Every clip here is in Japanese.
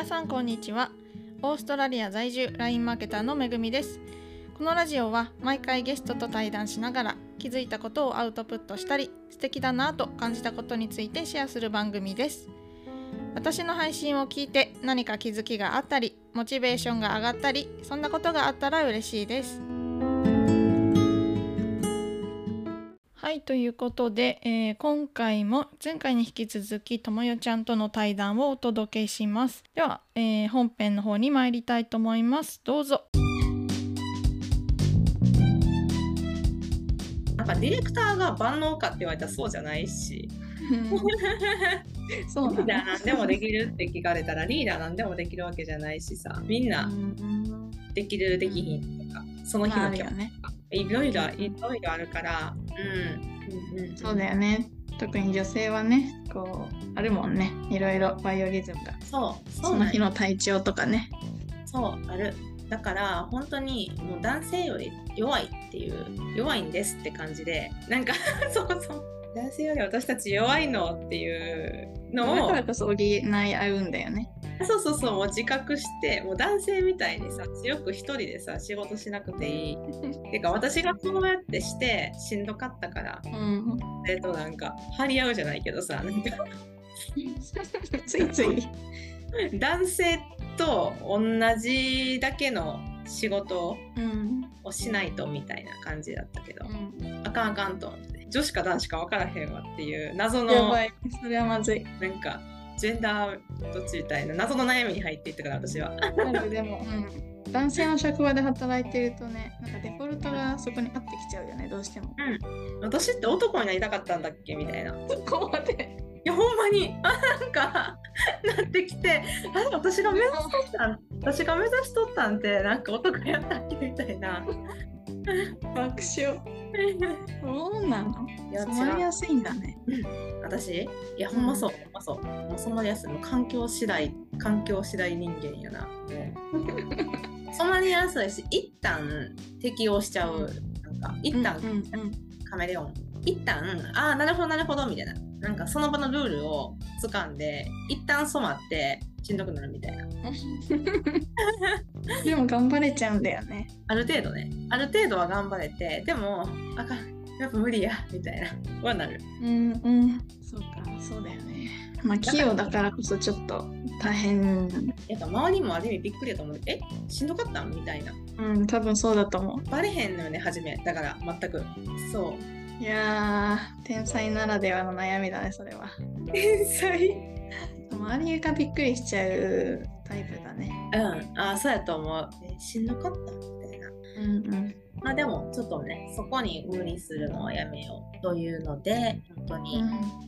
皆さんこんにちは。オーストラリア在住 LINE マーケターのめぐみです。このラジオは毎回ゲストと対談しながら気づいたことをアウトプットしたり素敵だなと感じたことについてシェアする番組です。私の配信を聞いて何か気づきがあったりモチベーションが上がったりそんなことがあったら嬉しいです。はいということで、えー今回も前回に引き続きともよちゃんとの対談をお届けします。では、えー本編の方に参りたいと思います。どうぞ。なんかディレクターが万能かって言われたらそうじゃないし、そうリーダーなんでもできるって聞かれたらリーダーなんでもできるわけじゃないしさ、みんなできるできひんとか、その日の今日るよねいろいろいろいろあるから、うん、うんうんそうだよね。特に女性はねこうあるもんね。いろいろバイオリズムが。そう、その日の体調とかね。そうある。だから本当にもう男性より弱いっていう弱いんですって感じで。なんか そうそう。男性より私たち弱いのっていうのを。だからこそ補い合うんだよね そうそうそうもう自覚してもう男性みたいにさ強く一人でさ仕事しなくていい。てか私がこうやってしてしんどかったからうん。えっとなんか張り合うじゃないけどさなんか。ついつい。男性と同じだけの仕事うん。をしないとみたいな感じだったけど、うん。あかんあかんと思って。女子か男子か分からへんわっていう謎のやばい。それはまずい。なんかジェンダーどっちみたいな謎の悩みに入っていったから私は。あるでも、うん、男性の職場で働いてるとねなんかデフォルトがそこに合ってきちゃうよねどうしても私って男になりたかったんだっけみたいな。いそこまでやほんまにあなんかなってきてあ私が目指しとったん私が目指しとったんってなんか男やったっけみたいな。爆笑。そうなの？いや染まりやすいんだね。私？いやほんまそう、ほんまそう。もう染まりやすい。もう環境次第環境次第人間やな。染まりやすいし一旦適応しちゃう。なんか一旦、うんうんカメレオン。一旦ああなるほどなるほどみたいな。なんかその場のルールを掴んで一旦染まってしんどくなるみたいな。でも頑張れちゃうんだよね。ある程度ね。ある程度は頑張れてでもあかん。やっぱ無理やみたいな。はなる。うんうん。そうかそうだよね。まあ器用だからこそちょっと大変。やっぱ周りもある意味びっくりやと思う。えしんどかったん？みたいな。うん多分そうだと思バレへんのよね初め。だから全く。そうう。いやー天才ならではの悩みだねそれは。天才？周りがびっくりしちゃうタイプだね。うん。あそうやと思う。えしんどかったみたいな。うんうん。まあでもちょっとねそこに無理するのはやめようというので本当に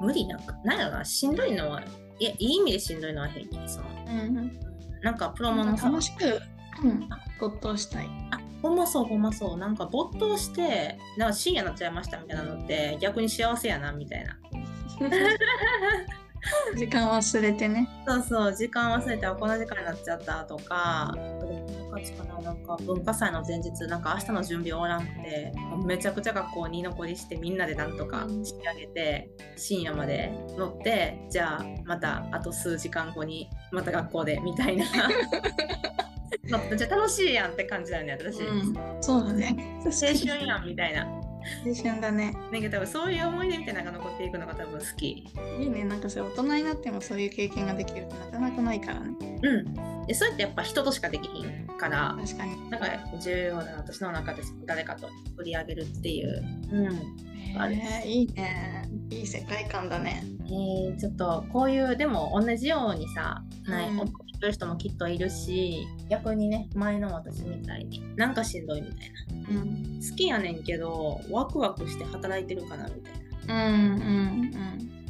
無理なくなんやろなしんどいのはいやいい意味でしんどいのは平気そのうんうん。なんかプロモのさ楽しく、うん、没頭したい。あほんまそうほんまそう。なんか没頭してなんか深夜になっちゃいましたみたいなのって逆に幸せやなみたいな 時間忘れてね。そうそう時間忘れてあこんな時間になっちゃったとかななんか文化祭の前日なんか明日の準備終わらんくてめちゃくちゃ学校に居残りしてみんなでなんとか仕上げて深夜まで乗ってじゃあまたあと数時間後にまた学校でみたいな。まあじゃあ楽しいやんって感じだよね私、うん。そうだね。青春やんみたいな青春だね。なんか多分そういう思い出みたいなのが残っていくのが多分好き。いいね。なんかそれ大人になってもそういう経験ができるってなかなかないからね。うんでそれってやっぱ人としかできひんから確かに。なんか重要な私の中で誰かと取り上げるっていう、うん。あれえー、いいね。いい世界観だね。えーちょっとこういうでも同じようにさ、ないうん。思ってる人もきっといるし逆にね前の私みたいになんかしんどいみたいな。うん。好きやねんけどワクワクして働いてるかなみたいな。うんうん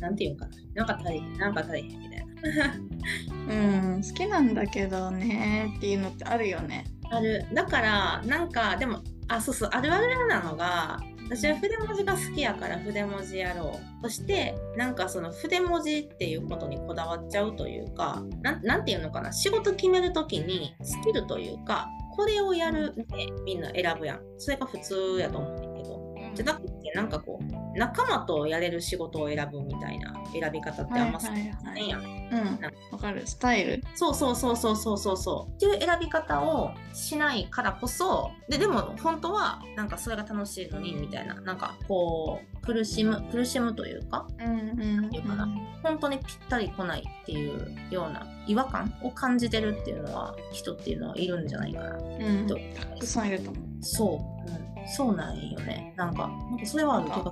なんていうかな。なんか大変なんか大変みたいな うんうん好きなんだけどねっていうのってあるよね。ある。だからなんかでもあそうそうあるあるなのが私は筆文字が好きやから筆文字やろうそしてなんかその筆文字っていうことにこだわっちゃうというかなんなんていうのかな仕事決める時にスキルというかこれをやるってみんな選ぶやん。それが普通やと思うんだけど。じゃなくてなんかこう仲間とやれる仕事を選ぶみたいな選び方ってあんま好きないやん。うん。わかる。スタイル。そうそうそうそうそうそう。そうっていう選び方をしないからこそででも本当はなんかそれが楽しいのにみたいな。なんかこう苦しむ苦しむというかうんうんていうかな本当にぴったり来ないっていうような違和感を感じてるっていうのは人っていうのはいるんじゃないかな。うん。とたくさんいると思う。そう、うん、そうなんよね。なんかなんかそれはある気がする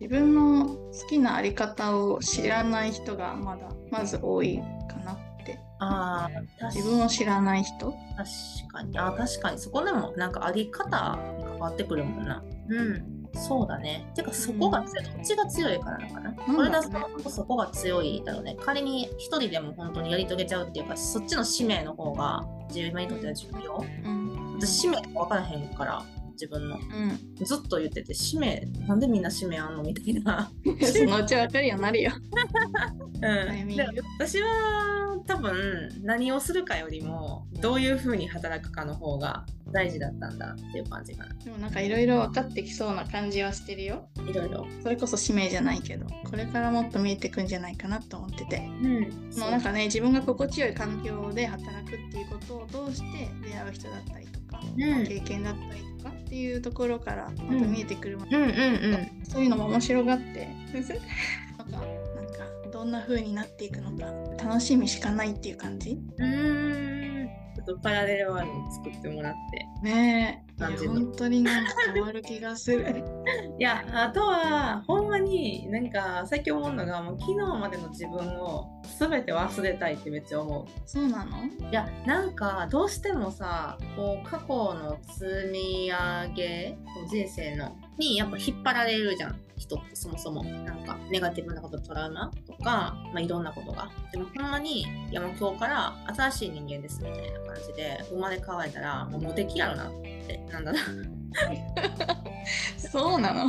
自分の好きなあり方を知らない人がまだまず多いかなって。ああ自分を知らない人？確かに。あ確かに。そこでもなんかあり方に関わってくるもんな。うん。そうだね。てかそこが強い、どっちが強いからなのかな。ろうね。これだとそこが強いだろうね。仮に一人でも本当にやり遂げちゃうっていうかそっちの使命の方が自分にとっては重要。うん。私使命が分からへんから自分の。うん。ずっと言ってて使命なんでみんな使命あんの？みたいな。そのうちわかるようになるよ。うん、私は多分何をするかよりもどういうふうに働くかの方が大事だったんだっていう感じかな。でもなんかいろいろ分かってきそうな感じはしてるよ。いろいろ。それこそ使命じゃないけどこれからもっと見えてくんじゃないかなと思ってて。うん。もうなんかね自分が心地よい環境で働くっていうことを通して出会う人だったりとか、うん。経験だったりとかっていうところからまた見えてくるもの、うんうんうん。そういうのも面白がって。なんかなんかどんな風になっていくのか楽しみしかないっていう感じ？うーん。ちょっとパラレルワールド作ってもらって。ねえ。本当になんか変わる気がする。いやあとはほんまに何か最近思うのがもう昨日までの自分を全て忘れたいってめっちゃ思う。そうなの？いやなんかどうしてもさこう過去の積み上げ人生のにやっぱ引っ張られるじゃん。人ってそもそも。なんかネガティブなことトラウマとか、まあ、いろんなことが。でもほんまにいやもう今日から新しい人間ですみたいな感じで生まれ変われたらもう無敵やろなってなんだろう。そうなの？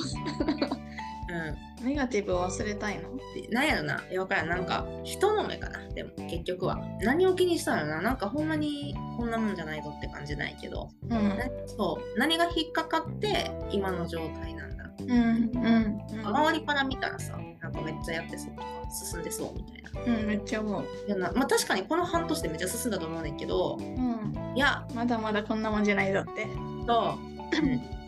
うん。ネガティブを忘れたいの？でなんやろな、いやわからん、なんか人の目かな、でも結局は。何を気にしたのな、なんかほんまにこんなもんじゃないぞって感じないけど、うん。なそう、何が引っかかって今の状態なんだ。う。んうん周りから見たらさ、なんかめっちゃやってそうとか、進んでそうみたいな。うん、うん、めっちゃ思う、いやなまあ確かにこの半年でめっちゃ進んだと思うねんけど、うん、いや、まだまだこんなもんじゃないぞって。と、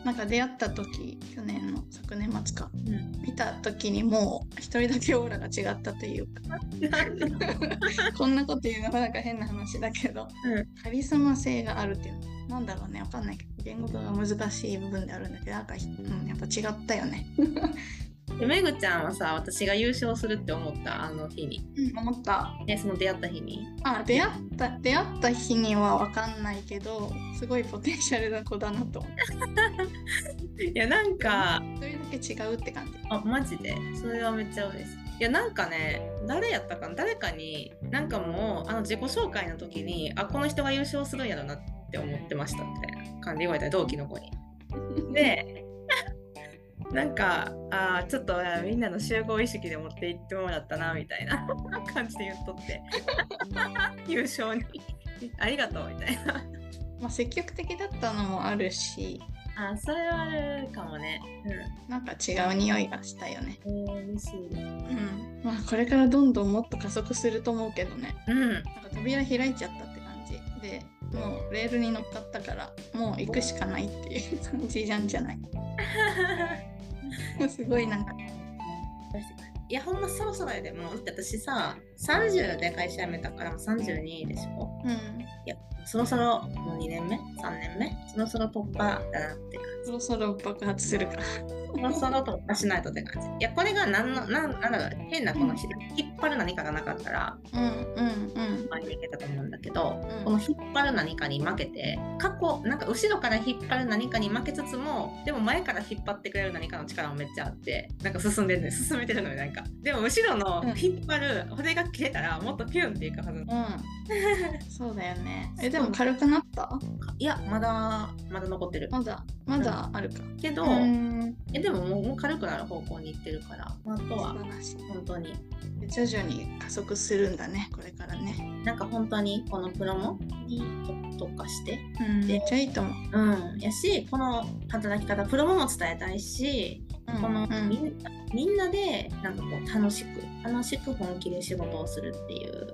なんか出会った時去年の昨年末か。うん、見た時にもう一人だけオーラが違ったというか。こんなこと言うのはなんか変な話だけど、うん。カリスマ性があるっていうの。なんだろうねわかんないけど言語化が難しい部分であるんだけどなんか、うん、やっぱ違ったよねでめぐちゃんはさ、私が優勝するって思った、あの日に。うん思った。で、その出会った日に。あ出会った出会った日にはわかんないけどすごいポテンシャルな子だなと思って いや、なんか、一人だけ違うって感じ。あマジで？それはめっちゃ嬉しい。いやなんかね誰やったかな？誰かになんかもうあの自己紹介の時にあこの人が優勝するんやろなって思ってましたみたいな感じ。で言われた同期の子に。でなんかあーちょっとあみんなの集合意識で持っていってもらったなみたいな 感じで言っとって。優勝に。ありがとうみたいな。まあ積極的だったのもあるし。あそれはあるかもね。なんか違う匂いがしたよね。うんえー、嬉しいうん。まあこれからどんどんもっと加速すると思うけどね。うん。なんか扉開いちゃったって感じ。でもうレールに乗っかったからもう行くしかないっていう感じじゃんじゃない すごいなんか。いやほんまそろそろやでもって私さ30で会社辞めたからもう32でしょ。うん。いやそろそろもう2年目？3年目？そろそろ突破だなって感そろそろ爆発するかそろそろ突破しないとって感じ。いやこれがなんのなんなんだろう変なこのひ引っ張る何かがなかったらうんうんうん。前にいけたと思うんだけどうん。この引っ張る何かに負けて過去なんか後ろから引っ張る何かに負けつつもでも前から引っ張ってくれる何かの力もめっちゃあってなんか進んでるね進めてるのよなんか。でも後ろのうん。引っ張る骨が切れたらもっとピュンっていくはずうん。そうだよね。えでも軽くなった？いやまだまだ残ってる。まだまだあるか。けど、うん。えでももう軽くなる方向に行ってるから。あとは。本当に。徐々に加速するんだねこれからね。なんか本当にこのプロモに特化して。うんめっちゃいいと思う。うん。やしこの働き方プロモも伝えたいしうんこのうん。みんなみんなでなんかこう楽しく楽しく本気で仕事をするっていう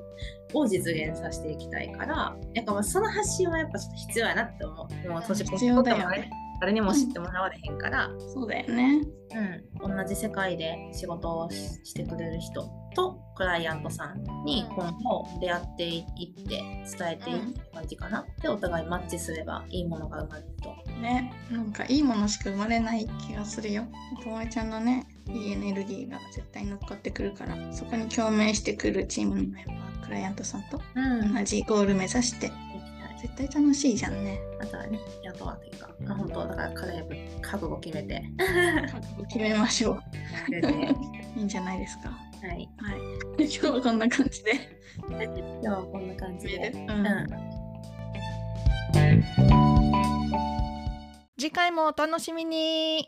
を実現させていきたいから。やっぱまあその発信はやっぱちょっと必要やなって思う。もう年必要だよね。ね誰にも知ってもらわれへんから、そうだよね。うん、同じ世界で仕事をししてくれる人とクライアントさんに今後出会っていって伝えていく感じかな、でお互いマッチすればいいものが生まれると。ねなんかいいものしか生まれない気がするよ。ともえちゃんのねいいエネルギーが絶対乗っかってくるから。そこに共鳴してくるチームのメンバークライアントさんとうん。同じゴール目指して絶対楽しいじゃんね。あとはね雇わというか、まあ、本当だから彼は覚悟決めて。覚悟決めましょう。いいんじゃないですか。はい。はい。今日はこんな感じで。今日はこんな感じで、ううん。ん、次回もお楽しみに